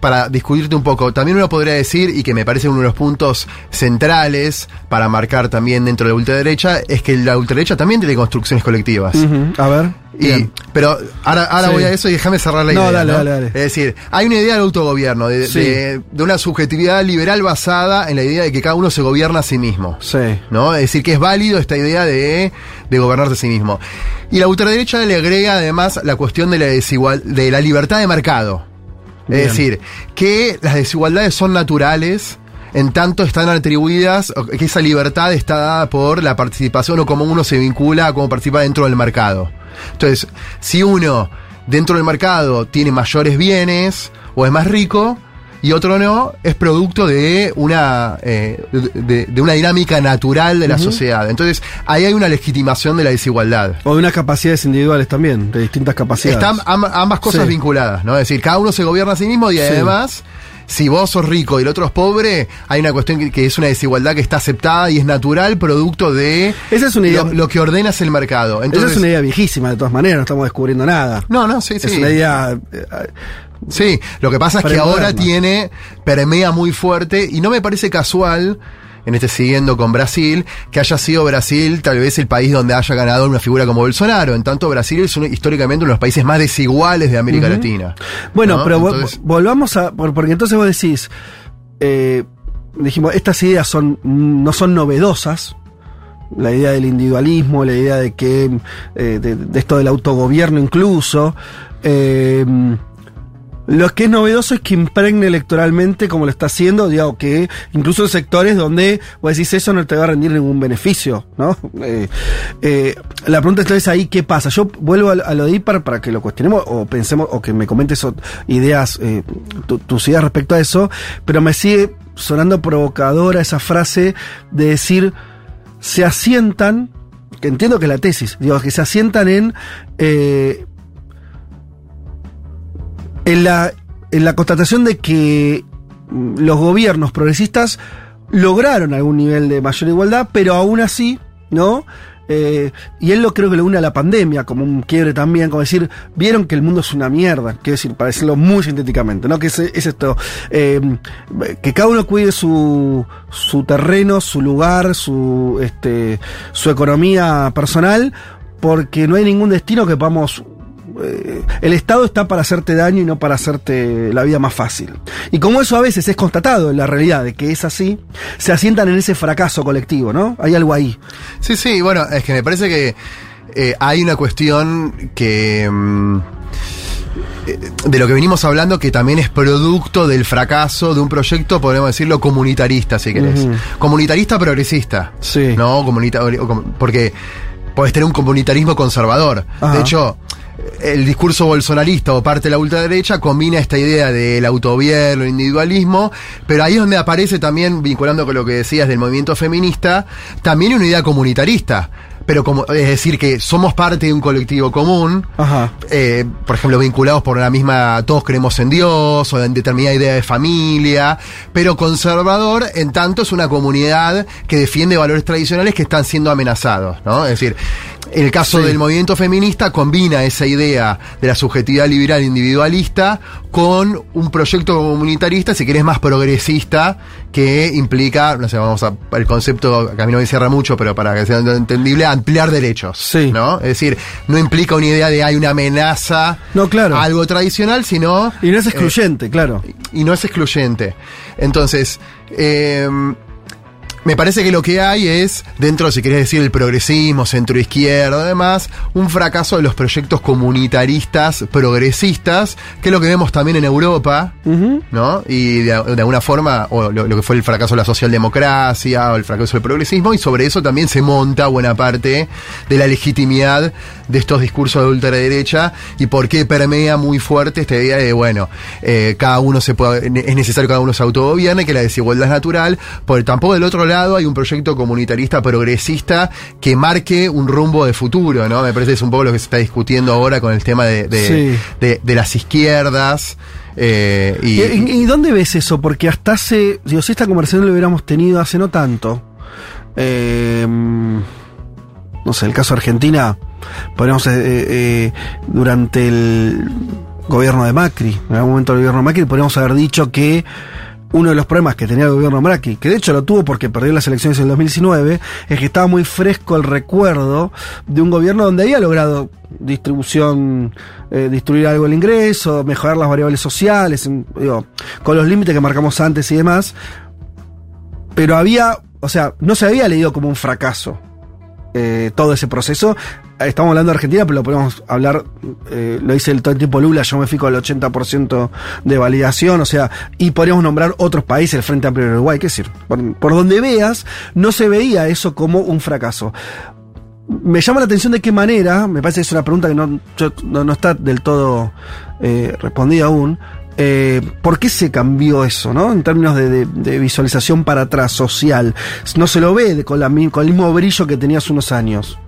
para discutirte un poco, también uno podría decir, y que me parece uno de los puntos centrales para marcar también dentro de la ultraderecha, es que la ultraderecha también tiene construcciones colectivas. A ver. Y, bien. pero ahora, ahora Sí. voy a eso y déjame cerrar la No, idea. dale, ¿no? dale, dale. Es decir, hay una idea del autogobierno, de, Sí. de- de una subjetividad liberal basada en la idea de que cada uno se gobierna a sí mismo. Sí. ¿no? Es decir, que es válido esta idea de, de gobernarse a sí mismo. Y la ultraderecha le agrega además la cuestión de la desigual, de la libertad de mercado. Bien. Es decir, que las desigualdades son naturales en tanto están atribuidas, que esa libertad está dada por la participación o cómo uno se vincula a cómo participa dentro del mercado. Entonces, si uno dentro del mercado tiene mayores bienes o es más rico, y otro no, es producto de una, eh, de, de una dinámica natural de la sociedad. Entonces, ahí hay una legitimación de la desigualdad. O de unas capacidades individuales también, de distintas capacidades. Están am- ambas cosas Sí. vinculadas, ¿no? Es decir, cada uno se gobierna a sí mismo y además, si vos sos rico y el otro es pobre, hay una cuestión que, que es una desigualdad que está aceptada y es natural, producto de Esa es una idea- lo, lo que ordena es el mercado. Entonces, Esa es una idea viejísima, de todas maneras, no estamos descubriendo nada. No, no, sí, sí. Es una idea. Sí, lo que pasa es que ahora tiene, permea muy fuerte y no me parece casual, en este siguiendo con Brasil, que haya sido Brasil tal vez el país donde haya ganado una figura como Bolsonaro. En tanto, Brasil es uno- históricamente uno de los países más desiguales de América Latina. Bueno, ¿no? pero Entonces- volvamos a. por- Porque entonces vos decís. eh, dijimos, estas ideas son no son novedosas. La idea del individualismo, la idea de que. eh, de, de esto del autogobierno incluso. eh, lo que es novedoso es que impregne electoralmente como lo está haciendo, digo, que incluso en sectores donde vos decís eso no te va a rendir ningún beneficio, ¿no? Eh, eh, la pregunta entonces ahí, ¿qué pasa? Yo vuelvo a, lo de IPAR para que lo cuestionemos o pensemos, o que me comentes ideas, eh, tu- tus ideas respecto a eso, pero me sigue sonando provocadora esa frase de decir, se asientan, que entiendo que es la tesis, digo, que se asientan en... en la, en la constatación de que mm, los gobiernos progresistas lograron algún nivel de mayor igualdad, pero aún así, ¿no? Eh, y él lo creo que lo une a la pandemia, como un quiebre también, como decir, vieron que el mundo es una mierda, quiero decir, para decirlo muy sintéticamente, ¿no? Que es, es esto, eh, que cada uno cuide su, su terreno, su lugar, su, este, su economía personal, porque no hay ningún destino que podamos eh, el Estado está para hacerte daño y no para hacerte la vida más fácil. Y como eso a veces es constatado en la realidad de que es así, se asientan en ese fracaso colectivo, ¿no? Hay algo ahí. Sí, sí, bueno, es que me parece que eh, hay una cuestión que... mm, eh, de lo que venimos hablando que también es producto del fracaso de un proyecto, podemos decirlo, comunitarista, si querés. Comunitarista progresista. Sí. No, comunita porque podés tener un comunitarismo conservador. Ajá. De hecho, el discurso bolsonarista o parte de la ultraderecha combina esta idea del autogobierno, el individualismo, pero ahí es donde aparece también, vinculando con lo que decías del movimiento feminista, también una idea comunitarista. Pero como, es decir, que somos parte de un colectivo común, Ajá. eh, por ejemplo, vinculados por la misma, todos creemos en Dios o en determinada idea de familia, pero conservador en tanto es una comunidad que defiende valores tradicionales que están siendo amenazados, ¿no? Es decir, el caso Sí. del movimiento feminista combina esa idea de la subjetividad liberal individualista con un proyecto comunitarista, si querés, más progresista, que implica, no sé, vamos a, el concepto que a mí no me cierra mucho, pero para que sea entendible, ampliar derechos. Sí. ¿no? Es decir, no implica una idea de hay una amenaza No, claro. a algo tradicional, sino. Y no es excluyente, claro. eh, y no es excluyente. Entonces, eh, me parece que lo que hay es, dentro, si querés decir, el progresismo, centro izquierda, además, un fracaso de los proyectos comunitaristas, progresistas, que es lo que vemos también en Europa, ¿no? Y de, de alguna forma, o lo, lo que fue el fracaso de la socialdemocracia, o el fracaso del progresismo, y sobre eso también se monta buena parte de la legitimidad de estos discursos de ultraderecha y por qué permea muy fuerte esta idea de, bueno, eh, cada uno se puede, es necesario que cada uno se autogobierne, que la desigualdad es natural, porque tampoco del otro lado hay un proyecto comunitarista progresista que marque un rumbo de futuro, ¿no? Me parece que es un poco lo que se está discutiendo ahora con el tema de, de, Sí. de- de las izquierdas. eh, y, ¿Y, y dónde ves eso? Porque hasta hace. Digo, si esta conversación lo hubiéramos tenido hace no tanto. eh, no sé, el caso de Argentina. Podríamos. eh, eh, durante el gobierno de Macri. En algún momento del gobierno de Macri, podríamos haber dicho que. Uno de los problemas que tenía el gobierno Macri, que de hecho lo tuvo porque perdió las elecciones en el 2019, es que estaba muy fresco el recuerdo de un gobierno donde había logrado distribución, eh, distribuir algo el ingreso, mejorar las variables sociales, digo, con los límites que marcamos antes y demás. Pero había, o sea, no se había leído como un fracaso eh, todo ese proceso. Estamos hablando de Argentina, pero lo podemos hablar, eh, lo dice el todo el tiempo Lula, yo me fijo al 80% de validación, o sea, y podríamos nombrar otros países, el Frente Amplio de Uruguay, que decir, por, donde veas, no se veía eso como un fracaso. Me llama la atención de qué manera, me parece que es una pregunta que no, no, está del todo eh, respondida aún. eh, ¿Por qué se cambió eso, no? En términos de, visualización para atrás, social. No se lo ve con, la con el mismo brillo que tenía hace unos años.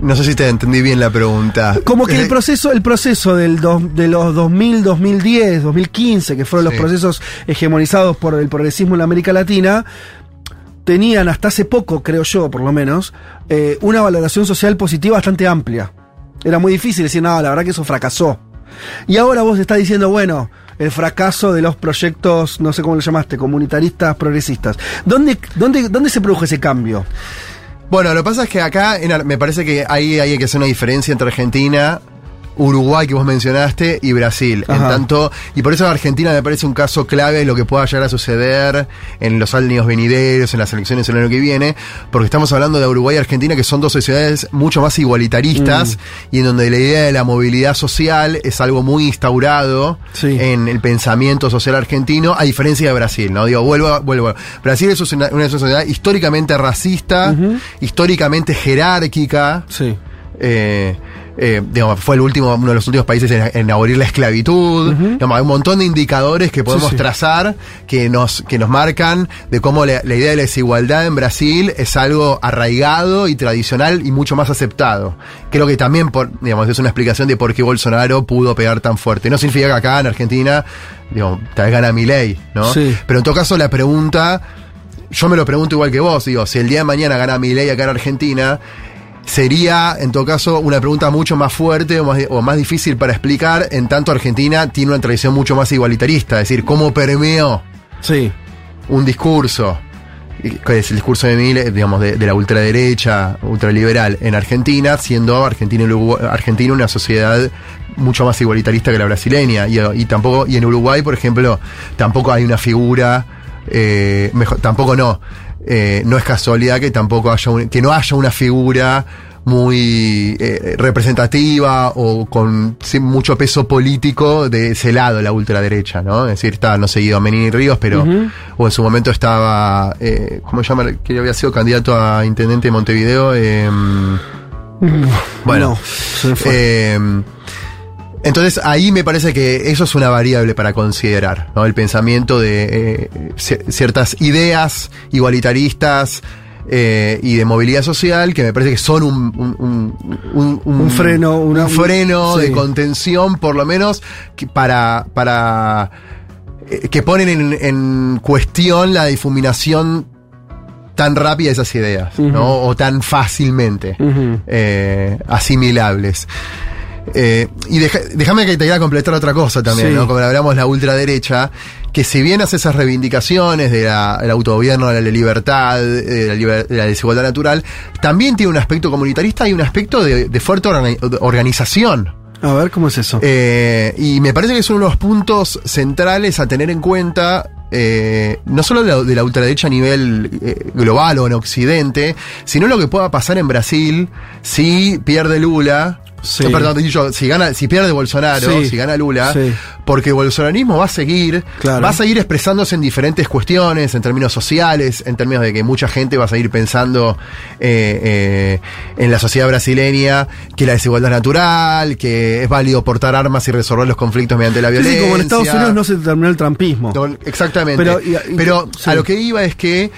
No sé si te entendí bien la pregunta. Como que Eh, el proceso, el proceso del dos- de los 2000, 2010, 2015, que fueron Sí. los procesos hegemonizados por el progresismo en la América Latina, tenían hasta hace poco, creo yo, por lo menos, eh, una valoración social positiva bastante amplia. Era muy difícil decir, no, la verdad que eso fracasó. Y ahora vos estás diciendo, bueno, el fracaso de los proyectos, no sé cómo lo llamaste, comunitaristas, progresistas. ¿Dónde, dónde, dónde se produjo ese cambio? Bueno, lo que pasa es que acá en me parece que ahí hay que hacer una diferencia entre Argentina, Uruguay que vos mencionaste y Brasil. En tanto, y por eso Argentina me parece un caso clave de lo que pueda llegar a suceder en los años venideros, en las elecciones el año que viene, porque estamos hablando de Uruguay y Argentina que son dos sociedades mucho más igualitaristas y en donde la idea de la movilidad social es algo muy instaurado Sí. en el pensamiento social argentino, a diferencia de Brasil, ¿no? Digo, vuelvo, vuelvo. Brasil es una, una sociedad históricamente racista, históricamente jerárquica, Sí. eh, eh, digamos, fue el último, uno de los últimos países en, en abolir la esclavitud. Digamos, hay un montón de indicadores que podemos sí. trazar que nos, que nos marcan de cómo la, la idea de la desigualdad en Brasil es algo arraigado y tradicional y mucho más aceptado. Creo que también por, digamos, es una explicación de por qué Bolsonaro pudo pegar tan fuerte. No significa que acá en Argentina, digamos, tal vez gana mi ley, ¿no? Sí. Pero en todo caso la pregunta, yo me lo pregunto igual que vos, digo, si el día de mañana gana mi ley acá en Argentina, sería, en todo caso, una pregunta mucho más fuerte o más, o más difícil para explicar, en tanto Argentina tiene una tradición mucho más igualitarista, es decir, cómo permeó Sí. un discurso, que es el discurso de Milei, digamos, de, de la ultraderecha, ultraliberal en Argentina, siendo Argentina, Argentina una sociedad mucho más igualitarista que la brasileña. Y, y tampoco, y en Uruguay, por ejemplo, tampoco hay una figura, eh, mejor, tampoco no. Eh, no es casualidad que tampoco haya un- que no haya una figura muy eh, representativa o con mucho peso político de ese lado, la ultraderecha, ¿no? Es decir, está, no seguido a Menini Ríos, pero, o en su momento estaba, eh, ¿cómo se llama? Que había sido candidato a intendente de Montevideo. Eh, bueno, No, entonces ahí me parece que eso es una variable para considerar, ¿no? El pensamiento de eh, ci- ciertas ideas igualitaristas eh, y de movilidad social que me parece que son un, un, freno, una- un freno sí. de contención, por lo menos, que para, para eh, que ponen en, en cuestión la difuminación tan rápida de esas ideas, ¿no? O tan fácilmente eh, asimilables. Eh, y déjame que te quiera completar otra cosa también, Sí. ¿no? Como hablamos la ultraderecha, que si bien hace esas reivindicaciones de del autogobierno, de la libertad, eh, de la, liber- de la desigualdad natural, también tiene un aspecto comunitarista y un aspecto de, de fuerte organi- organización. A ver, ¿cómo es eso? Eh, y me parece que es uno de los puntos centrales a tener en cuenta eh, no solo de la, de la ultraderecha a nivel eh, global o en Occidente, sino lo que pueda pasar en Brasil si pierde Lula. Sí. perdón, dicho, si gana, si pierde Bolsonaro, Sí. si gana Lula, Sí. porque el bolsonarismo va a seguir, Claro. va a seguir expresándose en diferentes cuestiones, en términos sociales, en términos de que mucha gente va a seguir pensando eh, eh, en la sociedad brasileña que la desigualdad es natural, que es válido portar armas y resolver los conflictos mediante la violencia. como en Estados Unidos no se terminó el trampismo. No, exactamente. Pero, Pero, y- y- sí. a lo que iba es que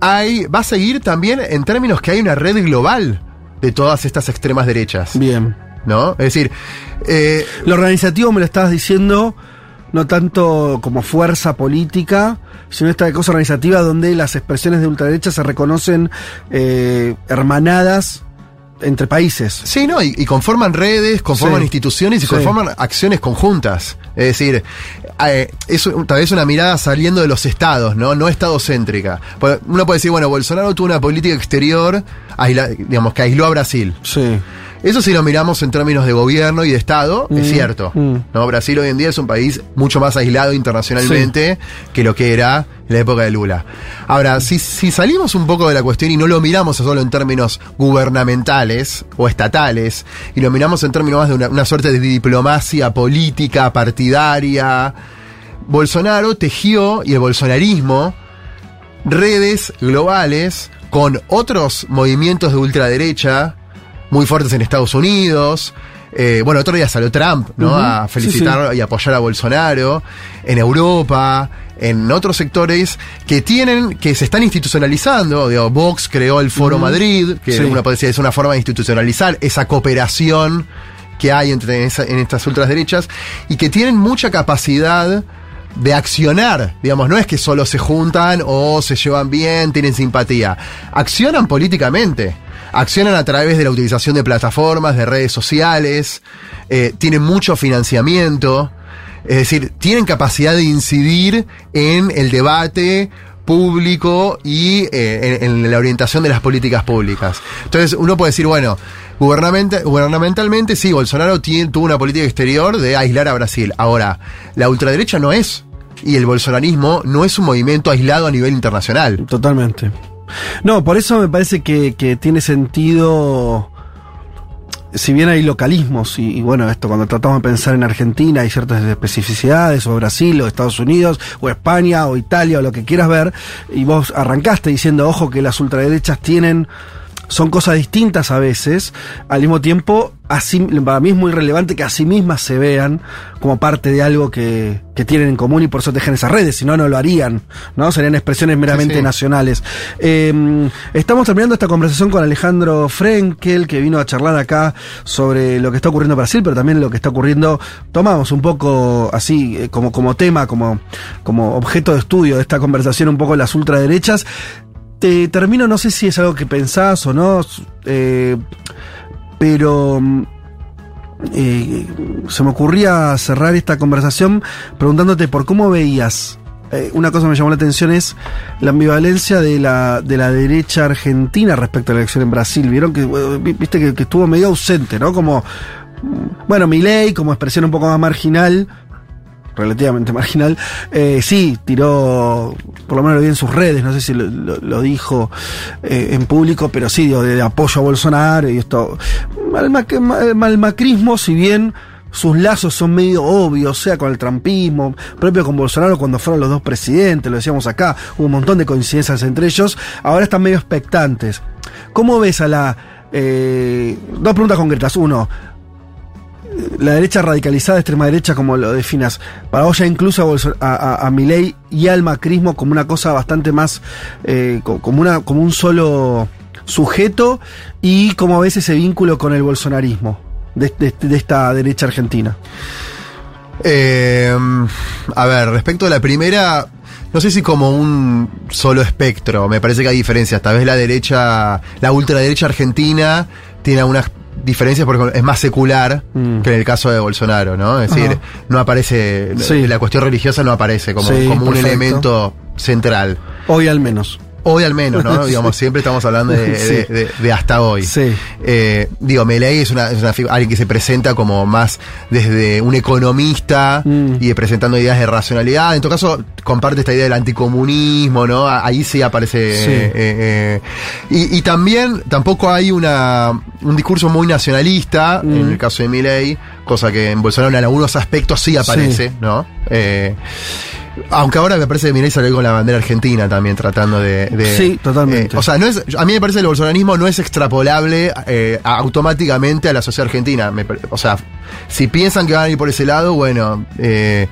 hay, va a seguir también en términos que hay una red global de todas estas extremas derechas. Bien. ¿No? Es decir, eh, Lo organizativo me lo estabas diciendo, no tanto como fuerza política, sino esta cosa organizativa donde las expresiones de ultraderecha se reconocen eh, hermanadas entre países. Sí, no, y, y conforman redes, conforman Sí. instituciones y Sí. conforman acciones conjuntas. Es decir, eh, es tal vez una mirada saliendo de los estados, ¿no? No estadocéntrica. Pues Uno puede decir, bueno, Bolsonaro tuvo una política exterior, digamos, que aisló a Brasil. Sí. Eso si lo miramos en términos de gobierno y de Estado, es Mm, cierto. mm. ¿no? Brasil hoy en día es un país mucho más aislado internacionalmente que lo que era en la época de Lula. Ahora, si, si salimos un poco de la cuestión y no lo miramos solo en términos gubernamentales o estatales, y lo miramos en términos más de una, una suerte de diplomacia política, partidaria, Bolsonaro tejió, y el bolsonarismo, redes globales con otros movimientos de ultraderecha muy fuertes en Estados Unidos. Eh, bueno, otro día salió Trump, ¿no? A sí, felicitar y apoyar a Bolsonaro. En Europa, en otros sectores que tienen, que se están institucionalizando. Digo, Vox creó el Foro Madrid, que Sí. uno puede decir es una forma de institucionalizar esa cooperación que hay entre esa- en estas ultraderechas y que tienen mucha capacidad de accionar, digamos, no es que solo se juntan o se llevan bien, tienen simpatía, accionan políticamente, accionan a través de la utilización de plataformas, de redes sociales, eh, tienen mucho financiamiento, es decir, tienen capacidad de incidir en el debate público y eh, en, la orientación de las políticas públicas. Entonces uno puede decir, bueno, gubernamenta- gubernamentalmente sí, Bolsonaro tiene- tuvo una política exterior de aislar a Brasil. Ahora, la ultraderecha no es, y el bolsonarismo no es un movimiento aislado a nivel internacional. Totalmente. No, por eso me parece que, que tiene sentido. Si bien hay localismos, y, y bueno, esto cuando tratamos de pensar en Argentina hay ciertas especificidades, o Brasil, o Estados Unidos, o España, o Italia, o lo que quieras ver, y vos arrancaste diciendo, ojo, que las ultraderechas tienen son cosas distintas a veces, al mismo tiempo, así, para mí es muy relevante que a sí mismas se vean como parte de algo que, que tienen en común y por eso tejen esas redes, si no, no lo harían, ¿no? Serían expresiones meramente Sí, sí. nacionales. Eh, estamos terminando esta conversación con Alejandro Frenkel, que vino a charlar acá sobre lo que está ocurriendo en Brasil, pero también lo que está ocurriendo, tomamos un poco así, eh, como, como tema, como, como objeto de estudio de esta conversación, un poco las ultraderechas. Te termino, no sé si es algo que pensás o no, eh, pero mm, eh, se me ocurría cerrar esta conversación preguntándote por cómo veías. eh, una cosa que me llamó la atención es la ambivalencia de la, de la derecha argentina respecto a la elección en Brasil. Vieron que, eh, vi- viste que, que estuvo medio ausente, ¿no? Como, mm, bueno, Milei, como expresión un poco más marginal, relativamente marginal, eh, sí, tiró, por lo menos lo vi en sus redes, no sé si lo, dijo eh, en público, pero sí, digo, de, apoyo a Bolsonaro y esto. Al, mac- ma- al macrismo, si bien sus lazos son medio obvios, sea con el trampismo, propio con Bolsonaro cuando fueron los dos presidentes, lo decíamos acá, hubo un montón de coincidencias entre ellos, ahora están medio expectantes. ¿Cómo ves a la... eh, dos preguntas concretas. Uno, la derecha radicalizada, extrema derecha, como lo definas, para vos ya incluso a, a, a- a Milei y al macrismo como una cosa bastante más, eh, co- como, una, como un solo sujeto y cómo ves ese vínculo con el bolsonarismo de, esta derecha argentina. Eh, a ver, respecto a la primera, no sé si como un solo espectro, me parece que hay diferencias. Tal vez la derecha, la ultraderecha argentina tiene algunas diferencias porque es más secular Mm. que en el caso de Bolsonaro, ¿no? Es decir, no aparece, Sí. la cuestión religiosa no aparece como, Sí, como un elemento central. Hoy al menos. Hoy al menos, ¿no? Digamos, siempre estamos hablando de, Sí. de- de- de hasta hoy. Sí. Eh, digo, Milei es, una, es una figu- alguien que se presenta como más desde un economista Mm. y presentando ideas de racionalidad. En todo caso, comparte esta idea del anticomunismo, ¿no? Ahí sí aparece. Sí. eh, eh, y, y también tampoco hay una, un discurso muy nacionalista Mm. en el caso de Milei, cosa que en Bolsonaro en algunos aspectos sí aparece, Sí. ¿no? Eh, aunque ahora me parece que Milei salió con la bandera argentina también tratando de... de- Sí, totalmente. eh, o sea, no es, a mí me parece que el bolsonarismo no es extrapolable eh, automáticamente a la sociedad argentina. Me o sea, si piensan que van a ir por ese lado, bueno, eh,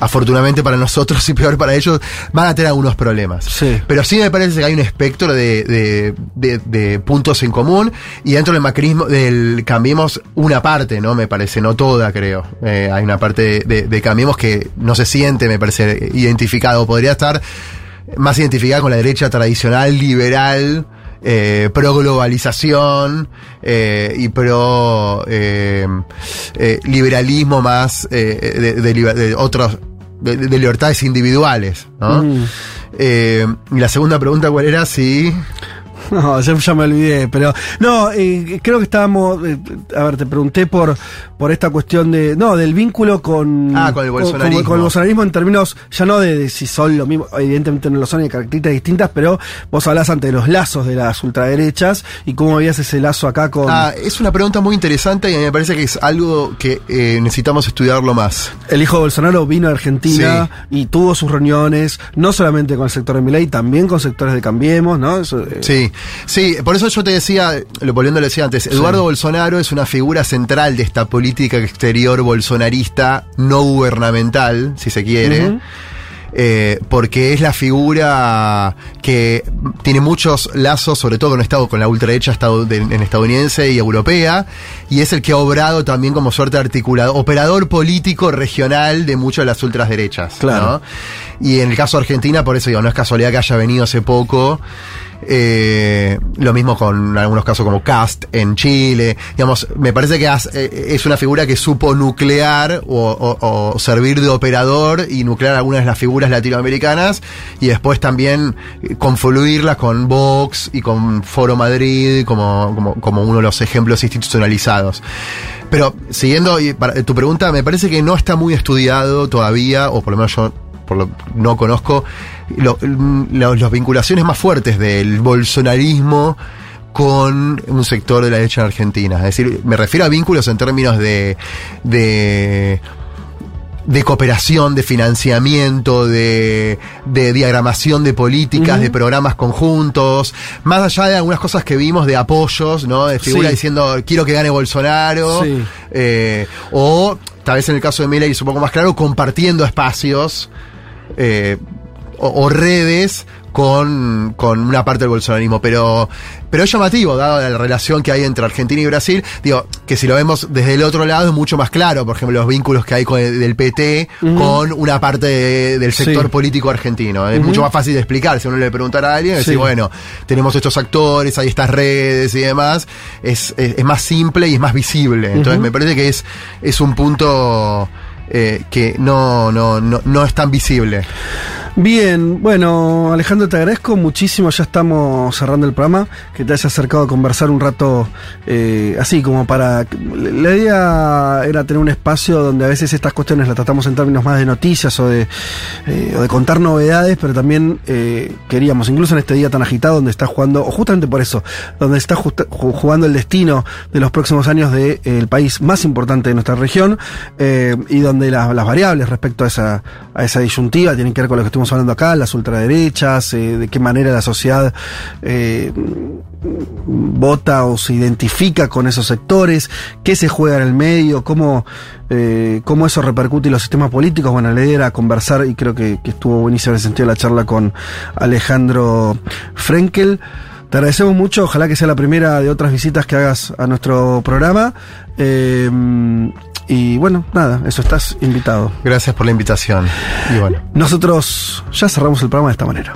afortunadamente para nosotros y peor para ellos, van a tener algunos problemas. Sí. Pero sí me parece que hay un espectro de, de- de- de puntos en común y dentro del macrismo, del Cambiemos, una parte, ¿no? Me parece, no toda, creo. Eh, hay una parte de Cambiemos que no se siente, me parece, identificado. Podría estar más identificada con la derecha tradicional, liberal, eh, pro globalización eh, y pro eh, eh, liberalismo más eh, de, de de otros de, de libertades individuales, ¿no? Mm. Y la segunda pregunta, ¿cuál era? Si. No, ya, ya me olvidé, pero no, eh, creo que estábamos, eh, a ver, te pregunté por por esta cuestión de, no, del vínculo con, Ah, con el bolsonarismo. con el bolsonarismo en términos, ya no de, de si son lo mismo, evidentemente no lo son, hay características distintas, pero vos hablás ante los lazos de las ultraderechas y cómo veías ese lazo acá con Ah, es una pregunta muy interesante y me parece que es algo que eh, necesitamos estudiarlo más. el hijo de Bolsonaro vino a Argentina y tuvo sus reuniones, no solamente con el sector de Milei, también con sectores de Cambiemos, ¿no? Eso, eh, Sí, sí, por eso yo te decía, lo volviendo a lo decía antes, Eduardo Bolsonaro es una figura central de esta política exterior bolsonarista no gubernamental, si se quiere. Eh, porque es la figura que tiene muchos lazos, sobre todo con Estado, con la ultraderecha estado- de- en estadounidense y europea, y es el que ha obrado también como suerte articulador, operador político regional de muchas de las ultraderechas. Claro. ¿no? Y en el caso de Argentina, por eso digo, no es casualidad que haya venido hace poco. Eh, lo mismo con algunos casos como Cast en Chile. Digamos, me parece que has- eh, es una figura que supo nuclear o, servir de operador y nuclear algunas de las figuras latinoamericanas y después también eh, confluirlas con Vox y con Foro Madrid como, como, como uno de los ejemplos institucionalizados. Pero siguiendo tu pregunta, me parece que no está muy estudiado todavía, o por lo menos yo por lo, no conozco lo- lo- las vinculaciones más fuertes del bolsonarismo con un sector de la derecha en Argentina. Es decir, me refiero a vínculos en términos de, de de cooperación, de financiamiento, de, de diagramación de políticas, de programas conjuntos, más allá de algunas cosas que vimos de apoyos, ¿no? De figuras Sí. diciendo quiero que gane Bolsonaro, Sí. eh, o tal vez en el caso de Milei es un poco más claro, compartiendo espacios eh, o, o redes con, con una parte del bolsonarismo, pero, pero es llamativo, dado la relación que hay entre Argentina y Brasil, digo, que si lo vemos desde el otro lado es mucho más claro, por ejemplo, los vínculos que hay con el- del PT con una parte de- del sector Sí. político argentino. Es mucho más fácil de explicar, si uno le preguntara a alguien, decir, Sí. bueno, tenemos estos actores, hay estas redes y demás, es, es, es más simple y es más visible. Entonces me parece que es, es un punto... eh, que no, no, no, no es tan visible. Bien, bueno, Alejandro, te agradezco muchísimo. Ya estamos cerrando el programa. Que te hayas acercado a conversar un rato eh, así, como para. La idea era tener un espacio donde a veces estas cuestiones las tratamos en términos más de noticias o de, eh, o de contar novedades, pero también eh, queríamos, incluso en este día tan agitado, donde está jugando, o justamente por eso, donde está jugando el destino de los próximos años del país más importante de nuestra región eh, y donde la- las variables respecto a esa, a esa disyuntiva tienen que ver con lo que estuvimos hablando acá, las ultraderechas, eh, de qué manera la sociedad eh, vota o se identifica con esos sectores, qué se juega en el medio, cómo, eh, cómo eso repercute en los sistemas políticos. Bueno, la idea era conversar y creo que, estuvo buenísima en ese sentido la charla con Alejandro Frenkel. Te agradecemos mucho, ojalá que sea la primera de otras visitas que hagas a nuestro programa. Em, y bueno, nada, eso estás invitado. Gracias por la invitación. Y bueno. Nosotros ya cerramos el programa de esta manera.